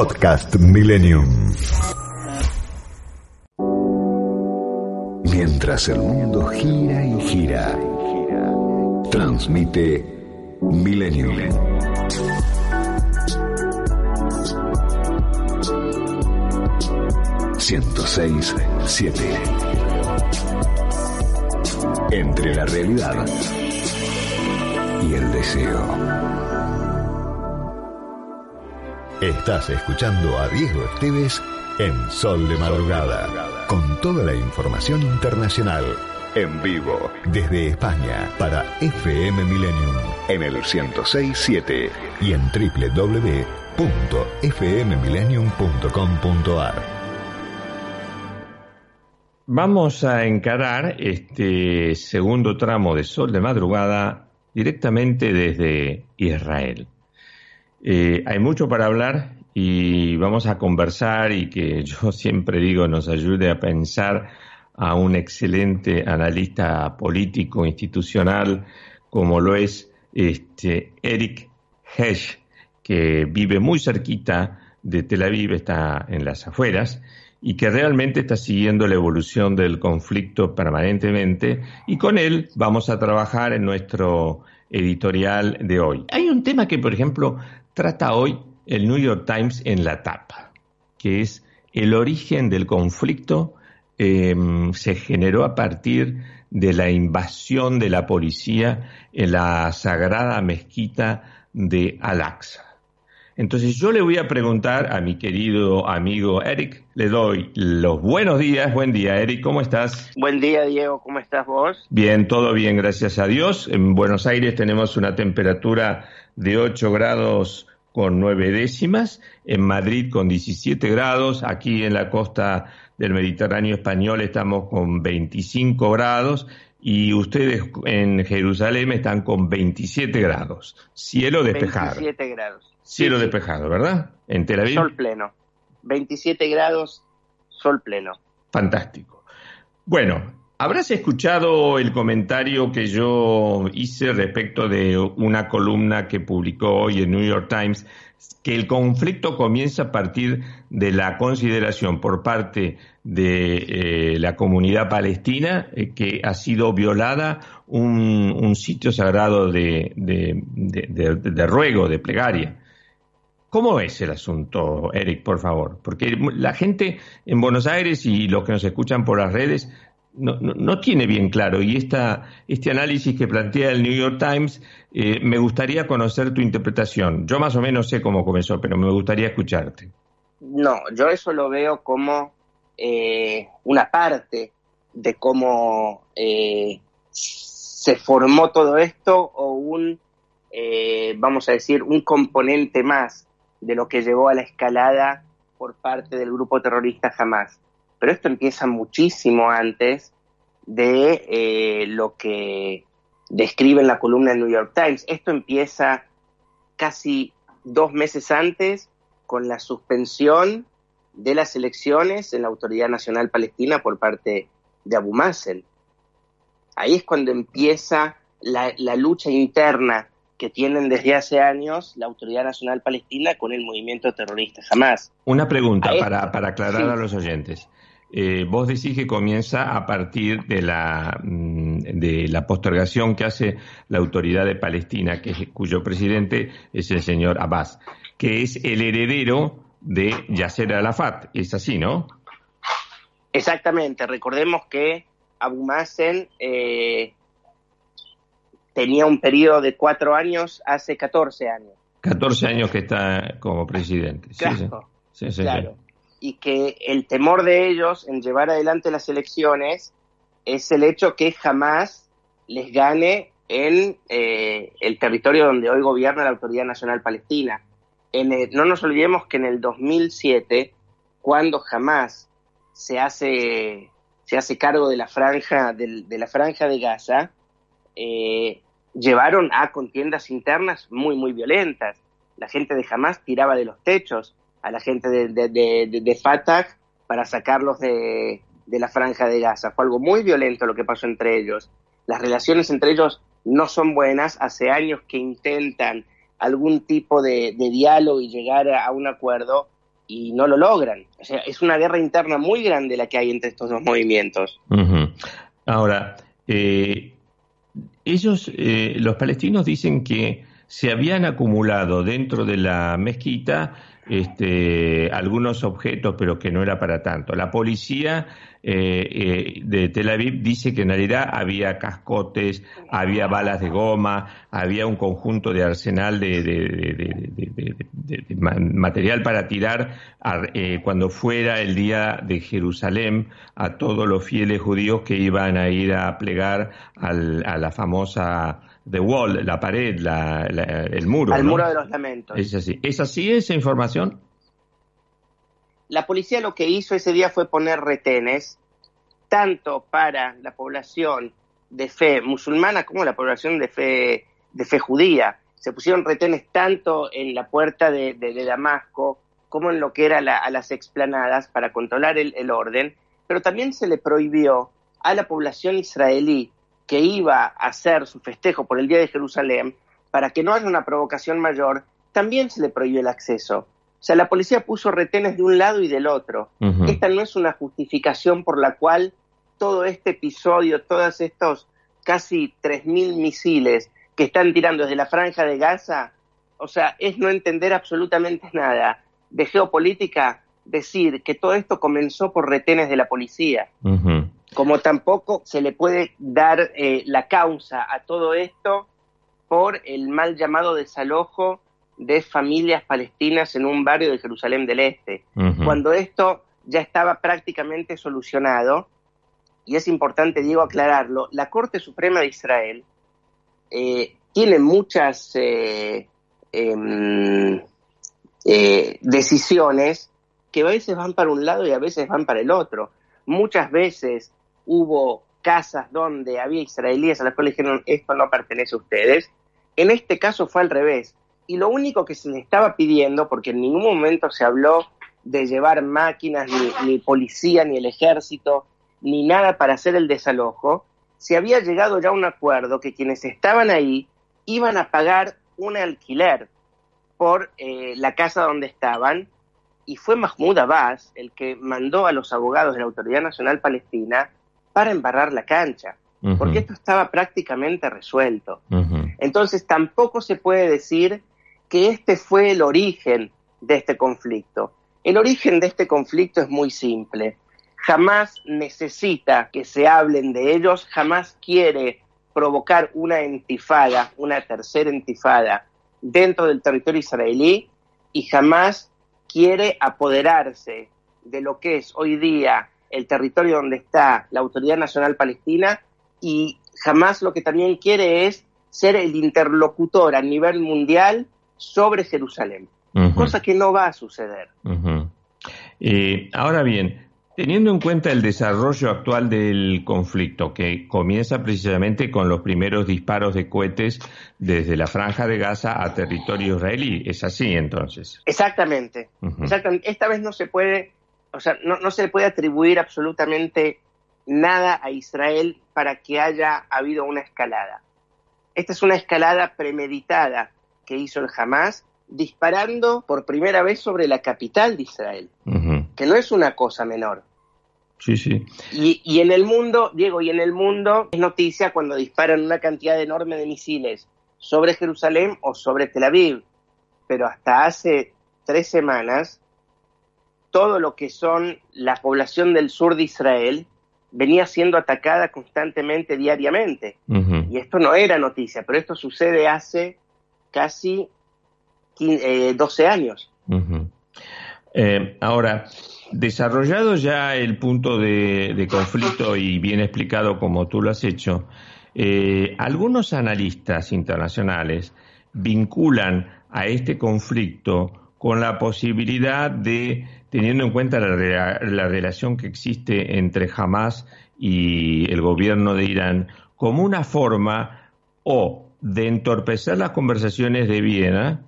Podcast Millennium. Mientras el mundo gira y gira, transmite Millennium. ...106, 7. Entre la realidad y el deseo. Estás escuchando a Diego Esteves en Sol de Madrugada, con toda la información internacional, en vivo, desde España, para FM Millennium, en el 1067 y en www.fmmillennium.com.ar. Vamos a encarar este segundo tramo de Sol de Madrugada directamente desde Israel. Eh, hay mucho para hablar y vamos a conversar y que yo siempre digo nos ayude a pensar a un excelente analista político institucional como lo es este Eric Hesch, que vive muy cerquita de Tel Aviv, está en las afueras y que realmente está siguiendo la evolución del conflicto permanentemente y con él vamos a trabajar en nuestro editorial de hoy. Hay un tema que, por ejemplo, trata hoy el New York Times en la tapa, que es el origen del conflicto em, se generó a partir de la invasión de la policía en la sagrada mezquita de Al-Aqsa. Entonces yo le voy a preguntar a mi querido amigo Eric, le doy los buenos días, buen día Eric, ¿cómo estás? Buen día Diego, ¿cómo estás vos? Bien, todo bien, gracias a Dios. En Buenos Aires tenemos una temperatura de 8 grados con 9 décimas, en Madrid con 17 grados, aquí en la costa del Mediterráneo español estamos con 25 grados y ustedes en Jerusalén están con 27 grados. Cielo despejado. 27 grados. Cielo despejado, ¿verdad? En Tel Aviv. Sol pleno. 27 grados, sol pleno. Fantástico. Bueno, Habrás escuchado el comentario que yo hice respecto de una columna que publicó hoy el New York Times, que el conflicto comienza a partir de la consideración por parte de eh, la comunidad palestina eh, que ha sido violada un, sitio sagrado de, de ruego, de plegaria. ¿Cómo es el asunto, Eric, por favor? Porque la gente en Buenos Aires y los que nos escuchan por las redes no, no, tiene bien claro. Y esta, este análisis que plantea el New York Times, eh, me gustaría conocer tu interpretación. Yo más o menos sé cómo comenzó, pero me gustaría escucharte. No, yo eso lo veo como eh, una parte de cómo eh, se formó todo esto o un, vamos a decir, un componente más de lo que llevó a la escalada por parte del grupo terrorista Hamas pero esto empieza muchísimo antes de eh, lo que describe en la columna del New York Times. Esto empieza casi dos meses antes con la suspensión de las elecciones en la Autoridad Nacional Palestina por parte de Abu Mazen. Ahí es cuando empieza la, lucha interna que tienen desde hace años la Autoridad Nacional Palestina con el movimiento terrorista Hamas. Una pregunta para, para, aclarar a los oyentes. Eh, vos decís que comienza a partir de la, mm, de la postergación que hace la autoridad de Palestina, que, cuyo presidente es el señor Abbas, que es el heredero de Yasser Arafat. Es así, ¿no? Exactamente. Recordemos que Abu Mazen eh, tenía un periodo de cuatro años hace 14 años. 14 años que está como presidente. Claro, sí, sí. claro y que el temor de ellos en llevar adelante las elecciones es el hecho que jamás les gane en eh, el territorio donde hoy gobierna la Autoridad Nacional Palestina. no nos olvidemos que en el 2007, cuando jamás se hace, se hace cargo de la franja de, la franja de Gaza, eh, llevaron a contiendas internas muy, muy violentas. La gente de Hamas tiraba de los techos, a la gente de, de, Fatah para sacarlos de, la franja de Gaza. Fue algo muy violento lo que pasó entre ellos. Las relaciones entre ellos no son buenas. Hace años que intentan algún tipo de, diálogo y llegar a, un acuerdo y no lo logran. O sea, es una guerra interna muy grande la que hay entre estos dos movimientos. Ahora, eh, ellos, eh, los palestinos dicen que se habían acumulado dentro de la mezquita este, algunos objetos, pero que no era para tanto. La policía eh, eh, de Tel Aviv dice que en realidad había cascotes, había balas de goma, había un conjunto de arsenal de, material para tirar eh, cuando fuera el día de Jerusalén a todos los fieles judíos que iban a ir a plegar a la famosa The Wall, la pared, el muro. Al muro de los lamentos. Es así. ¿Es así esa información? La policía lo que hizo ese día fue poner retenes, tanto para la población de fe musulmana como la población de fe, de fe judía. Se pusieron retenes tanto en la puerta de, Damasco como en lo que era a las explanadas para controlar el orden, pero también se le prohibió a la población israelí que iba a hacer su festejo por el Día de Jerusalén, para que no haya una provocación mayor, también se le prohibió el acceso. O sea, la policía puso retenes de un lado y del otro. Esta no es una justificación por la cual todo este episodio, todos estos casi 3.000 misiles que están tirando desde la franja de Gaza, o sea, es no entender absolutamente nada de geopolítica decir que todo esto comenzó por retenes de la policía como tampoco se le puede dar eh, la causa a todo esto por el mal llamado desalojo de familias palestinas en un barrio de Jerusalén del Este, cuando esto ya estaba prácticamente solucionado, y es importante, Diego, aclararlo, la Corte Suprema de Israel eh, tiene muchas eh, em, decisiones que a veces van para un lado y a veces van para el otro. Muchas veces hubo casas donde había israelíes a las cuales dijeron esto no pertenece a ustedes. En este caso fue al revés. Y lo único que se le estaba pidiendo, porque en ningún momento se habló de llevar máquinas, ni, policía, ni el ejército, ni nada para hacer el desalojo, se había llegado ya a un acuerdo que quienes estaban ahí iban a pagar un alquiler por eh, la casa donde estaban, y fue Mahmoud Abbas el que mandó a los abogados de la Autoridad Nacional Palestina para embarrar la cancha, porque esto estaba prácticamente resuelto. Entonces tampoco se puede decir que este fue el origen de este conflicto. El origen de este conflicto es muy simple. Jamás necesita que se hablen de ellos, jamás quiere provocar una intifada, una tercera intifada dentro del territorio israelí y jamás quiere apoderarse de lo que es hoy día el territorio donde está la Autoridad Nacional Palestina y jamás lo que también quiere es ser el interlocutor a nivel mundial sobre Jerusalén, cosa que no va a suceder. ahora bien, teniendo en cuenta el desarrollo actual del conflicto, que comienza precisamente con los primeros disparos de cohetes desde la franja de Gaza a territorio israelí, ¿es así entonces? Exactamente. Exactamente. Esta vez no se puede o sea, no, se le puede atribuir absolutamente nada a Israel para que haya habido una escalada. Esta es una escalada premeditada que hizo el Hamas disparando por primera vez sobre la capital de Israel, que no es una cosa menor. Sí, sí. Y, y, en el mundo, Diego, y en el mundo es noticia cuando disparan una cantidad enorme de misiles sobre Jerusalén o sobre Tel Aviv. Pero hasta hace tres semanas todo lo que son la población del sur de Israel venía siendo atacada constantemente, diariamente. Y esto no era noticia, pero esto sucede hace casi 12 eh, años. Eh, ahora, desarrollado ya el punto de, conflicto y bien explicado como tú lo has hecho, eh, algunos analistas internacionales vinculan a este conflicto con la posibilidad de teniendo en cuenta la, relación que existe entre Hamas y el gobierno de Irán, como una forma o de entorpecer las conversaciones de Viena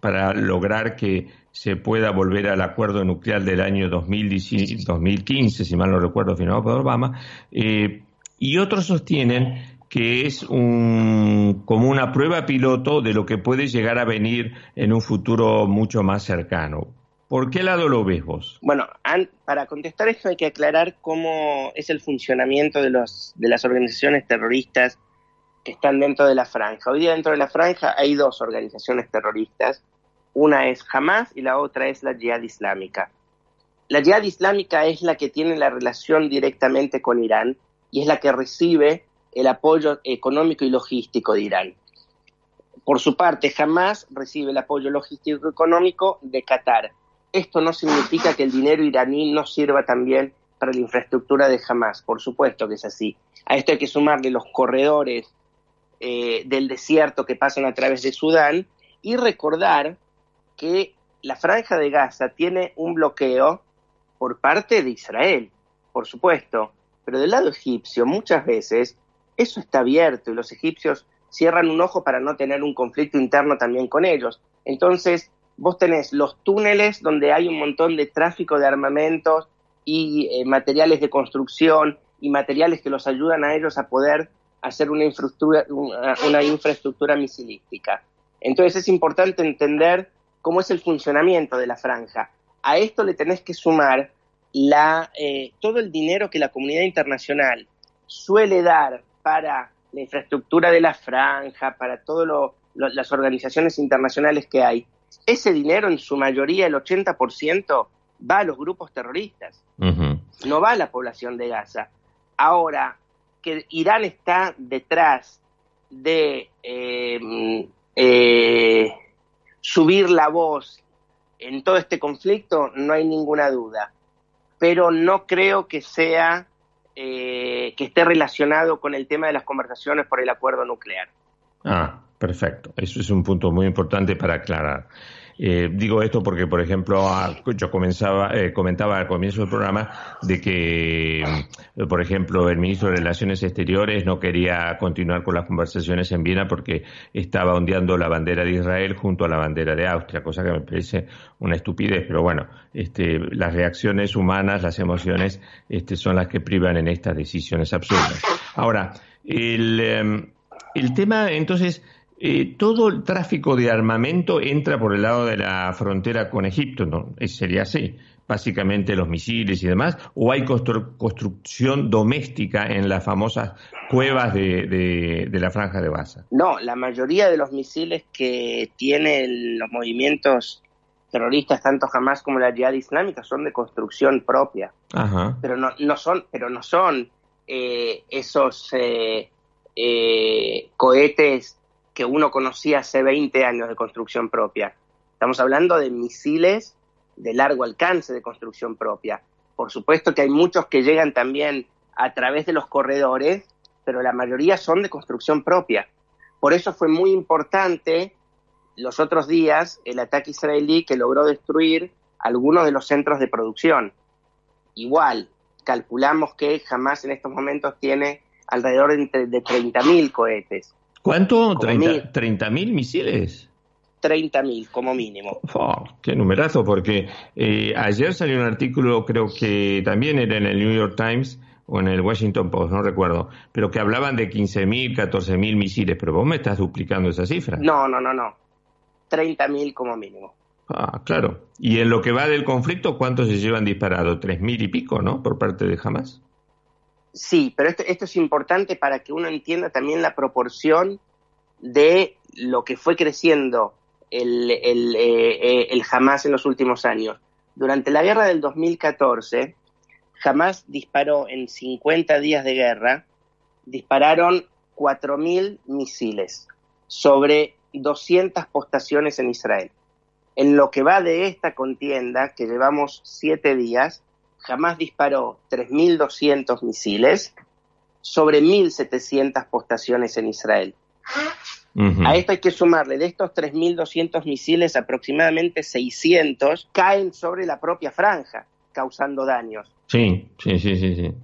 para lograr que se pueda volver al acuerdo nuclear del año 2015, si mal no recuerdo, firmado por Obama, eh, y otros sostienen que es un, como una prueba piloto de lo que puede llegar a venir en un futuro mucho más cercano. ¿Por qué lado lo ves vos? Bueno, para contestar esto hay que aclarar cómo es el funcionamiento de, las organizaciones terroristas que están dentro de la franja. Hoy día dentro de la franja hay dos organizaciones terroristas. Una es Hamas y la otra es la Jihad Islámica. La Jihad Islámica es la que tiene la relación directamente con Irán y es la que recibe el apoyo económico y logístico de Irán. Por su parte, Hamas recibe el apoyo logístico económico de Qatar. Esto no significa que el dinero iraní no sirva también para la infraestructura de Hamas, por supuesto que es así. A esto hay que sumarle los corredores eh, del desierto que pasan a través de Sudán y recordar que la franja de Gaza tiene un bloqueo por parte de Israel, por supuesto, pero del lado egipcio muchas veces eso está abierto y los egipcios cierran un ojo para no tener un conflicto interno también con ellos. Entonces, vos tenés los túneles donde hay un montón de tráfico de armamentos y eh, materiales de construcción y materiales que los ayudan a ellos a poder hacer una infraestructura, una infraestructura misilística. Entonces es importante entender cómo es el funcionamiento de la franja. A esto le tenés que sumar la, eh, todo el dinero que la comunidad internacional suele dar para la infraestructura de la franja, para todas las organizaciones internacionales que hay. Ese dinero, en su mayoría, el 80%, va a los grupos terroristas, no va a la población de Gaza. Ahora, que Irán está detrás de eh, eh, subir la voz en todo este conflicto, no hay ninguna duda. Pero no creo que sea eh, que esté relacionado con el tema de las conversaciones por el acuerdo nuclear. Ah, perfecto. Eso es un punto muy importante para aclarar. Eh, digo esto porque, por ejemplo, yo comenzaba, eh, comentaba al comienzo del programa de que, mm, por ejemplo, el ministro de Relaciones Exteriores no quería continuar con las conversaciones en Viena porque estaba ondeando la bandera de Israel junto a la bandera de Austria, cosa que me parece una estupidez, pero bueno, este, las reacciones humanas, las emociones, este, son las que privan en estas decisiones absurdas. Ahora, el, em, el tema, entonces, eh, todo el tráfico de armamento entra por el lado de la frontera con Egipto, ¿no? Sería así, básicamente los misiles y demás, o hay construcción doméstica en las famosas cuevas de, la franja de Gaza. No, la mayoría de los misiles que tienen los movimientos terroristas, tanto Hamas como la Jihad Islámica, son de construcción propia. Ajá. Pero no, no son, pero no son eh, esos eh, cohetes que uno conocía hace 20 años de construcción propia. Estamos hablando de misiles de largo alcance de construcción propia. Por supuesto que hay muchos que llegan también a través de los corredores, pero la mayoría son de construcción propia. Por eso fue muy importante los otros días el ataque israelí que logró destruir algunos de los centros de producción. Igual, calculamos que jamás en estos momentos tiene alrededor de, de 30.000 cohetes. ¿Cuánto? ¿30 mil misiles? 30.000 como mínimo. Oh, qué numerazo, porque eh, ayer salió un artículo, creo que también era en el New York Times o en el Washington Post, no recuerdo, pero que hablaban de 15.000, 14.000 misiles, pero vos me estás duplicando esa cifra. No, no, no, no. 30.000 como mínimo. Ah, claro. Y en lo que va del conflicto, ¿cuántos se llevan disparados? ¿3.000 y pico, no? Por parte de Hamas. Sí, pero esto, esto es importante para que uno entienda también la proporción de lo que fue creciendo el, el, eh, el, Hamas en los últimos años. Durante la guerra del 2014, Hamas disparó en 50 días de guerra, dispararon 4.000 misiles sobre 200 postaciones en Israel. En lo que va de esta contienda, que llevamos siete días, jamás disparó 3.200 misiles sobre 1.700 postaciones en Israel. A esto hay que sumarle, de estos 3.200 misiles, aproximadamente 600 caen sobre la propia franja, causando daños. Sí, sí, sí, sí. sí.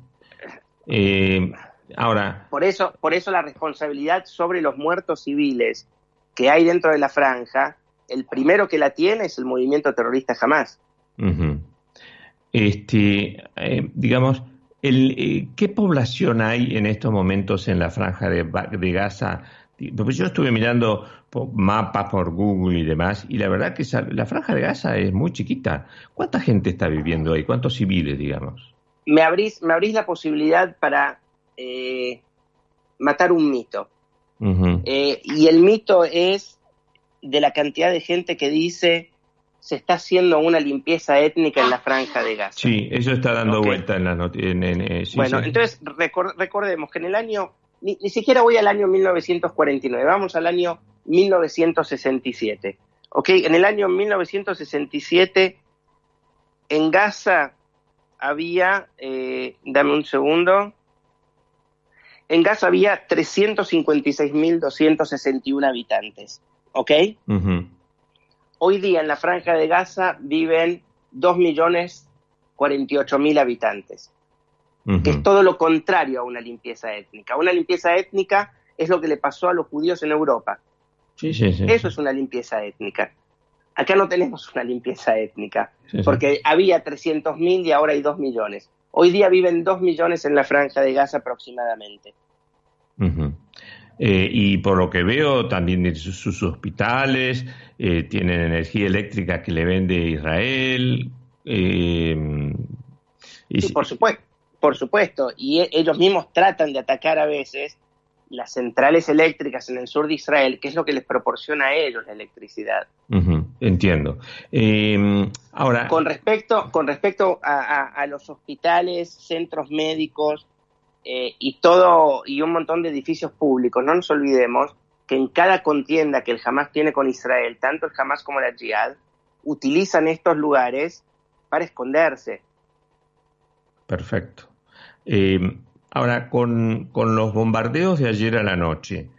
Eh, ahora. Por eso, por eso la responsabilidad sobre los muertos civiles que hay dentro de la franja, el primero que la tiene es el movimiento terrorista jamás este, eh, digamos, el, eh, ¿qué población hay en estos momentos en la franja de, Gaza yo estuve mirando mapas por Google y demás, y la verdad que la franja de Gaza es muy chiquita. ¿Cuánta gente está viviendo ahí? ¿Cuántos civiles, digamos? Me abrís, me abrís la posibilidad para eh, matar un mito. Eh, y el mito es de la cantidad de gente que dice se está haciendo una limpieza étnica en la franja de Gaza. Sí, eso está dando vuelta en la noticia. Eh, bueno, entonces recordemos que en el año, ni, siquiera voy al año 1949, vamos al año 1967. ¿Ok? En el año 1967 en Gaza había, eh, dame un segundo, en Gaza había 356.261 habitantes. ¿Ok? Hoy día en la franja de Gaza viven 2.048.000 habitantes, que es todo lo contrario a una limpieza étnica. Una limpieza étnica es lo que le pasó a los judíos en Europa. Sí, sí, sí. Eso es una limpieza étnica. Acá no tenemos una limpieza étnica, porque había 300.000 y ahora hay 2 millones. Hoy día viven 2 millones en la franja de Gaza aproximadamente. Eh, y por lo que veo, también sus, hospitales eh, tienen energía eléctrica que le vende Israel. Eh, sí, por supuesto, por supuesto. Y e, ellos mismos tratan de atacar a veces las centrales eléctricas en el sur de Israel, que es lo que les proporciona a ellos la electricidad. entiendo. ahora, con respecto, con respecto a los hospitales, centros médicos, eh, y todo y un montón de edificios públicos. No nos olvidemos que en cada contienda que el Hamas tiene con Israel, tanto el Hamas como la Jihad, utilizan estos lugares para esconderse. Perfecto. Eh, ahora, con, con los bombardeos de ayer a la noche,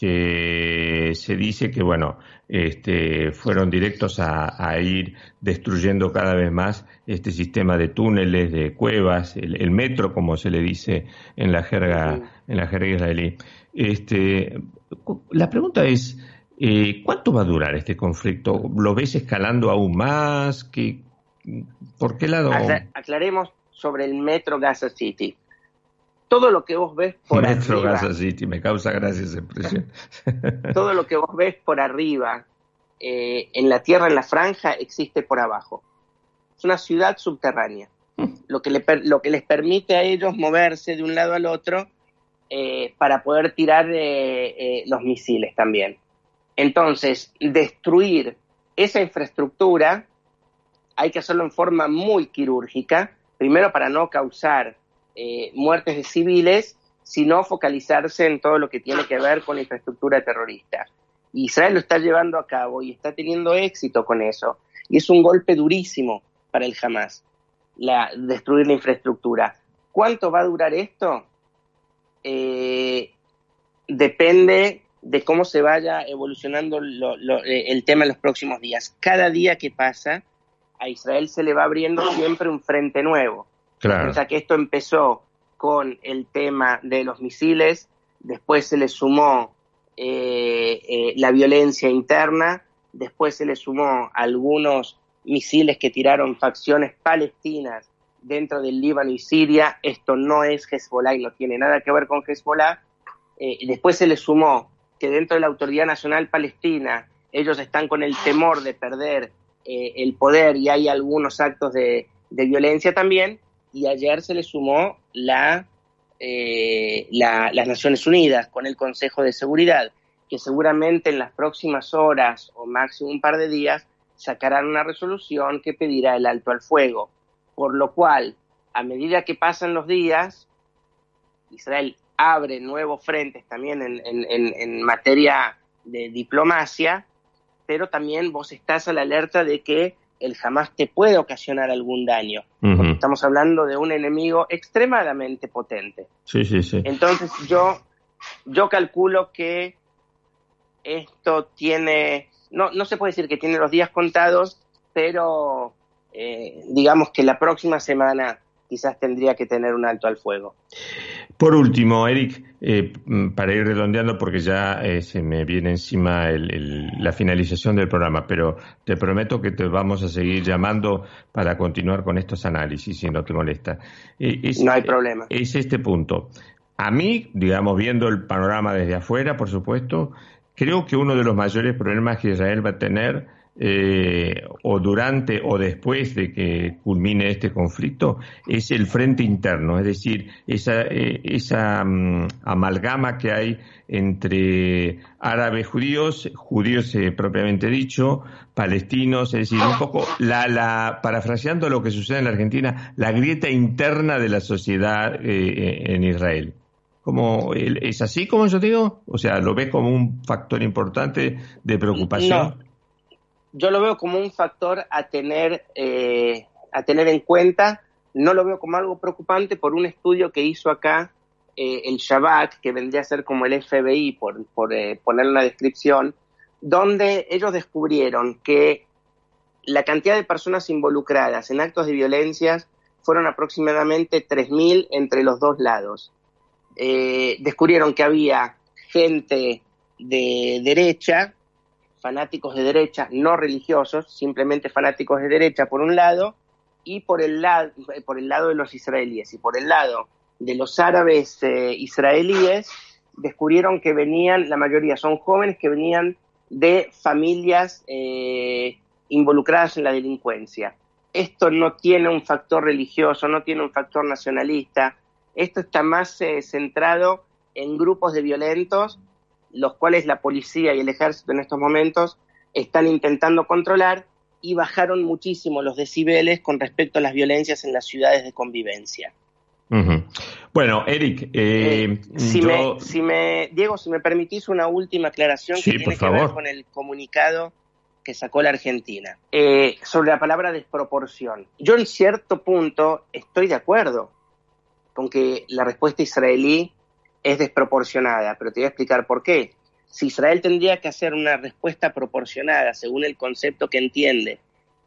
que se dice que, bueno, este, fueron directos a, ir destruyendo cada vez más este sistema de túneles, de cuevas, el, metro, como se le dice en la jerga, en la jerga israelí. Este, la pregunta es, eh, ¿cuánto va a durar este conflicto? ¿Lo ves escalando aún más? ¿Qué, ¿Por qué lado? Aclaremos sobre el metro Gaza City todo lo que vos ves por Metro Gaza City, me causa gracia esa expresión. todo lo que vos ves por arriba, eh, en la tierra, en la franja, existe por abajo. Es una ciudad subterránea, lo, que lo que les permite a ellos moverse de un lado al otro eh, para poder tirar eh, los misiles también. Entonces, destruir esa infraestructura hay que hacerlo en forma muy quirúrgica, primero para no causar eh, muertes de civiles, sino focalizarse en todo lo que tiene que ver con la infraestructura terrorista. Israel lo está llevando a cabo y está teniendo éxito con eso. Y es un golpe durísimo para el Hamas, la, destruir la infraestructura. ¿Cuánto va a durar esto? Eh, depende de cómo se vaya evolucionando eh, el tema en los próximos días. Cada día que pasa, a Israel se le va abriendo siempre un frente nuevo. O sea que esto empezó con el tema de los misiles, después se le sumó eh, eh, la violencia interna, después se le sumó algunos misiles que tiraron facciones palestinas dentro del Líbano y Siria. Esto no es Hezbollah y no tiene nada que ver con Hezbollah. Eh, después se le sumó que dentro de la Autoridad Nacional Palestina ellos están con el temor de perder el poder y hay algunos actos de violencia también y ayer se le sumó la, eh, las Naciones Unidas con el Consejo de Seguridad, que seguramente en las próximas horas o máximo un par de días sacarán una resolución que pedirá el alto al fuego. Por lo cual, a medida que pasan los días, Israel abre nuevos frentes también en, en materia de diplomacia, pero también vos estás a la alerta de que el jamás te puede ocasionar algún daño. Estamos hablando de un enemigo extremadamente potente. Sí, sí, sí. Entonces yo, yo calculo que esto tiene, no, no se puede decir que tiene los días contados, pero eh, digamos que la próxima semana quizás tendría que tener un alto al fuego. Por último, Eric, eh, para ir redondeando, porque ya eh, se me viene encima la finalización del programa, pero te prometo que te vamos a seguir llamando para continuar con estos análisis, si no te molesta. Eh, no hay problema. Es este punto. a mí, digamos, viendo el panorama desde afuera, por supuesto, creo que uno de los mayores problemas que Israel va a tener eh, o durante o después de que culmine este conflicto es el frente interno, es decir, esa, eh, esa mm, amalgama que hay entre árabes judíos, judíos eh, propiamente dicho, palestinos, es decir, un poco, la, la, parafraseando lo que sucede en la Argentina, la grieta interna de la sociedad en Israel. Como, ¿Es así como yo digo? O sea, ¿lo ves como un factor importante de preocupación? Yo lo veo como un factor a tener, eh, a tener en cuenta. No lo veo como algo preocupante por un estudio que hizo acá eh, el Shabak, que vendría a ser como el FBI, por, por eh, poner una descripción, donde ellos descubrieron que la cantidad de personas involucradas en actos de violencia fueron aproximadamente 3.000 entre los dos lados. descubrieron que había gente de derecha fanáticos de derecha, no religiosos, simplemente fanáticos de derecha por un lado, y por el, lado, por el lado de los israelíes. Y por el lado de los árabes eh, israelíes, descubrieron que venían, la mayoría son jóvenes que venían de familias eh, involucradas en la delincuencia. Esto no tiene un factor religioso, no tiene un factor nacionalista, esto está más eh, centrado en grupos de violentos los cuales la policía y el ejército en estos momentos están intentando controlar y bajaron muchísimo los decibeles con respecto a las violencias en las ciudades de convivencia. Bueno, Eric, eh, eh, si, me, Diego, si me permitís una última aclaración que tiene que ver con el comunicado que sacó la Argentina eh, sobre la palabra desproporción. Yo en cierto punto estoy de acuerdo con que la respuesta israelí es desproporcionada, pero te voy a explicar por qué. Si Israel tendría que hacer una respuesta proporcionada según el concepto que entiende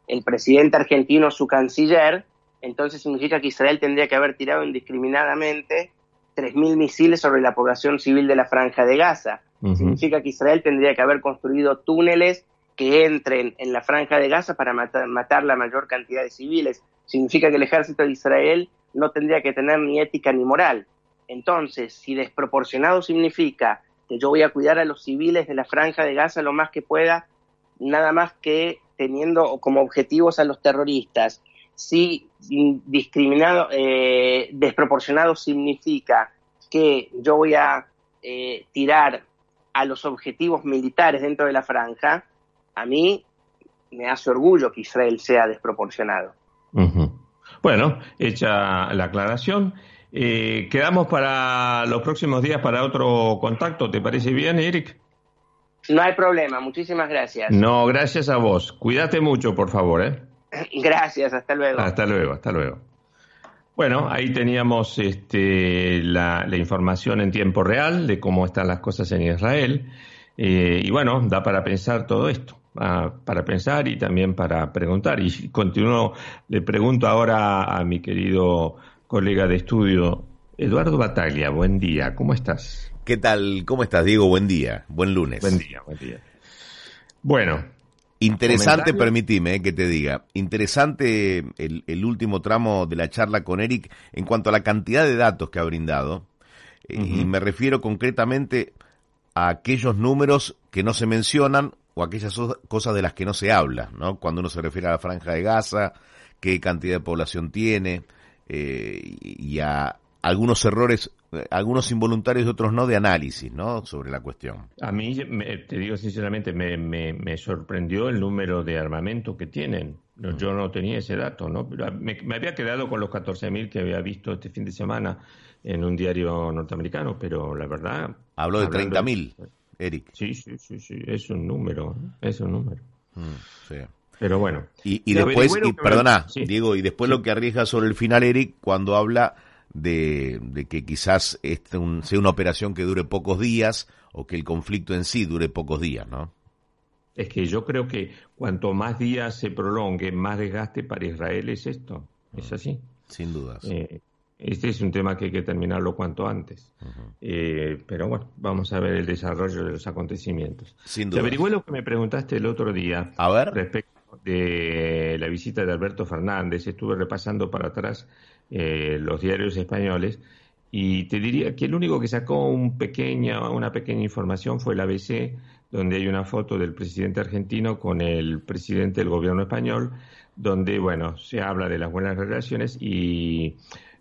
el presidente argentino, su canciller, entonces significa que Israel tendría que haber tirado indiscriminadamente 3.000 misiles sobre la población civil de la franja de Gaza. Significa que Israel tendría que haber construido túneles que entren en la franja de Gaza para matar, matar la mayor cantidad de civiles. Significa que el ejército de Israel no tendría que tener ni ética ni moral. Entonces, si desproporcionado significa que yo voy a cuidar a los civiles de la franja de Gaza lo más que pueda, nada más que teniendo como objetivos a los terroristas, si discriminado, eh, desproporcionado significa que yo voy a eh, tirar a los objetivos militares dentro de la franja, a mí me hace orgullo que Israel sea desproporcionado. Bueno, hecha la aclaración. Eh, quedamos para los próximos días para otro contacto. ¿Te parece bien, Eric? No hay problema. Muchísimas gracias. No, gracias a vos. Cuídate mucho, por favor. ¿eh? Gracias. Hasta luego. Hasta luego, hasta luego. Bueno, ahí teníamos este, la, información en tiempo real de cómo están las cosas en Israel. Eh, y bueno, da para pensar todo esto, ah, para pensar y también para preguntar. Y continúo, le pregunto ahora a mi querido colega de estudio, Eduardo Bataglia. Buen día, ¿cómo estás? ¿Qué tal? ¿Cómo estás, Diego? Buen día, buen lunes. Buen día, buen día. Bueno. Interesante, permitime eh, que te diga, interesante el, último tramo de la charla con Eric en cuanto a la cantidad de datos que ha brindado. Eh, y me refiero concretamente a aquellos números que no se mencionan o aquellas cosas de las que no se habla, ¿no? Cuando uno se refiere a la franja de Gaza, qué cantidad de población tiene, eh, y a algunos errores, algunos involuntarios y otros no, de análisis ¿no? sobre la cuestión. A mí, te digo sinceramente, me, me, sorprendió el número de armamento que tienen. yo no tenía ese dato, ¿no? Me, me había quedado con los 14.000 que había visto este fin de semana en un diario norteamericano, pero la verdad... Habló de 30.000, Eric. Sí, sí, sí, sí, es un número, es un número. Mm, sí. Pero bueno. Y, después, perdona, Diego, y después lo que arriesga sobre el final, Eric, cuando habla de, que quizás este sea una operación que dure pocos días o que el conflicto en sí dure pocos días, ¿no? Es que yo creo que cuanto más días se prolongue, más desgaste para Israel es esto. Es así. Sin dudas. Eh, este es un tema que hay que terminarlo cuanto antes. Eh, pero bueno, vamos a ver el desarrollo de los acontecimientos. Sin duda. Averigüé lo que me preguntaste el otro día. A ver. Respecto de la visita de Alberto Fernández, estuve repasando para atrás eh, los diarios españoles Y te diría que el único que sacó un pequeña, una pequeña información fue el ABC, donde hay una foto del presidente argentino con el presidente del gobierno español, donde, bueno, se habla de las buenas relaciones y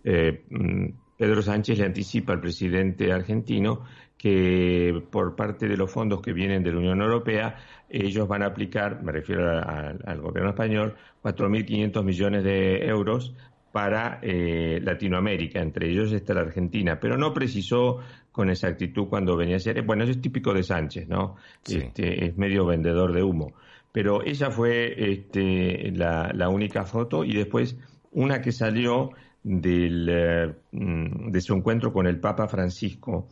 eh, mm, Pedro Sánchez le anticipa al presidente argentino que por parte de los fondos que vienen de la Unión Europea, ellos van a aplicar, me refiero al gobierno español, 4.500 millones de euros para eh, Latinoamérica, entre ellos está la Argentina, pero no precisó con exactitud cuando venía a ser, bueno, eso es típico de Sánchez, ¿no? Este, es medio vendedor de humo. Pero esa fue este, la, única foto y después una que salió del, eh, de su encuentro con el Papa Francisco,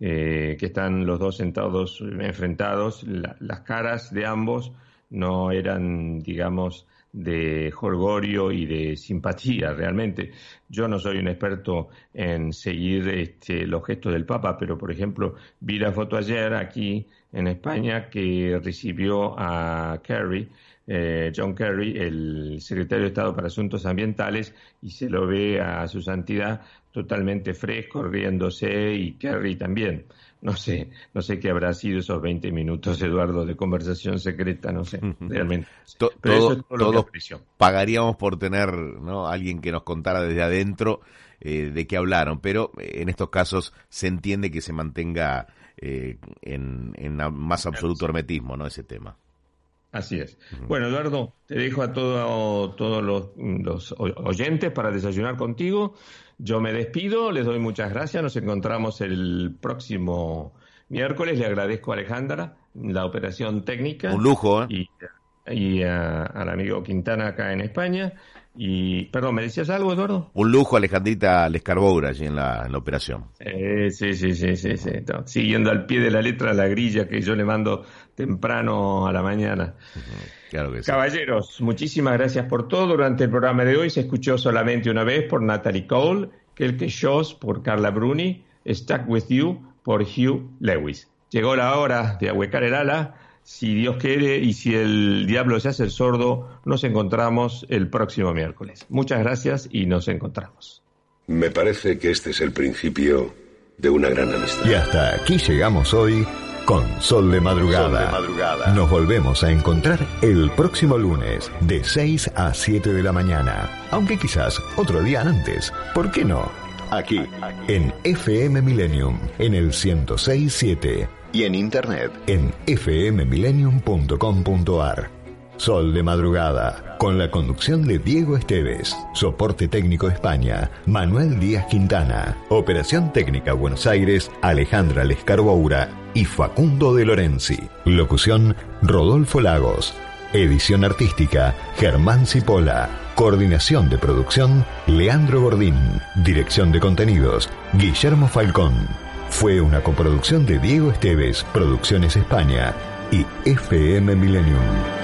eh, que están los dos sentados enfrentados, las caras de ambos no eran, digamos, de jolgorio y de simpatía realmente. Yo no soy un experto en seguir este, los gestos del Papa, pero por ejemplo vi la foto ayer aquí en España que recibió a Kerry, eh, John Kerry, el secretario de Estado para Asuntos Ambientales, y se lo ve a su santidad totalmente fresco, riéndose, y Kerry también no sé, no sé qué habrá sido esos 20 minutos, Eduardo, de conversación secreta, no sé, realmente. Pero todo, pagaríamos por tener ¿no? alguien que nos contara desde adentro eh, de qué hablaron, pero en estos casos se entiende que se mantenga eh, en, en más absoluto hermetismo, ¿no? Ese tema. Así es. Bueno, Eduardo, te dejo a todos los, oyentes para desayunar contigo. Yo me despido, les doy muchas gracias. Nos encontramos el próximo miércoles. Le agradezco a Alejandra la operación técnica. Un lujo, ¿eh? Y, al amigo Quintana acá en España. Y, perdón, ¿me decías algo, Eduardo? Un lujo, Alejandrita Lescarboura, allí en la, en la operación. sí, sí, sí, sí, sí. Siguiendo al pie de la letra la grilla que yo le mando temprano a la mañana. Claro que sí. Caballeros, muchísimas gracias por todo. Durante el programa de hoy se escuchó solamente una vez por Natalie Cole, Kelke Shows por Carla Bruni, Stuck With You por Hugh Lewis. Llegó la hora de ahuecar el ala si Dios quiere y si el diablo se hace el sordo, nos encontramos el próximo miércoles. Muchas gracias y nos encontramos. Me parece que este es el principio de una gran amistad. Y hasta aquí llegamos hoy con Sol de Madrugada. Sol de madrugada. Nos volvemos a encontrar el próximo lunes de 6 a 7 de la mañana. Aunque quizás otro día antes. ¿Por qué no? Aquí, en FM Millennium, en el 1067 y en internet en fmmillennium.com.ar. Sol de madrugada, con la conducción de Diego Esteves, soporte técnico España, Manuel Díaz Quintana, operación técnica Buenos Aires, Alejandra Lescarboura y Facundo de Lorenzi. Locución, Rodolfo Lagos. Edición artística, Germán Cipolla. Coordinación de producción, Leandro Gordín. Dirección de contenidos, Guillermo Falcón. Fue una coproducción de Diego Esteves, Producciones España y FM Millennium.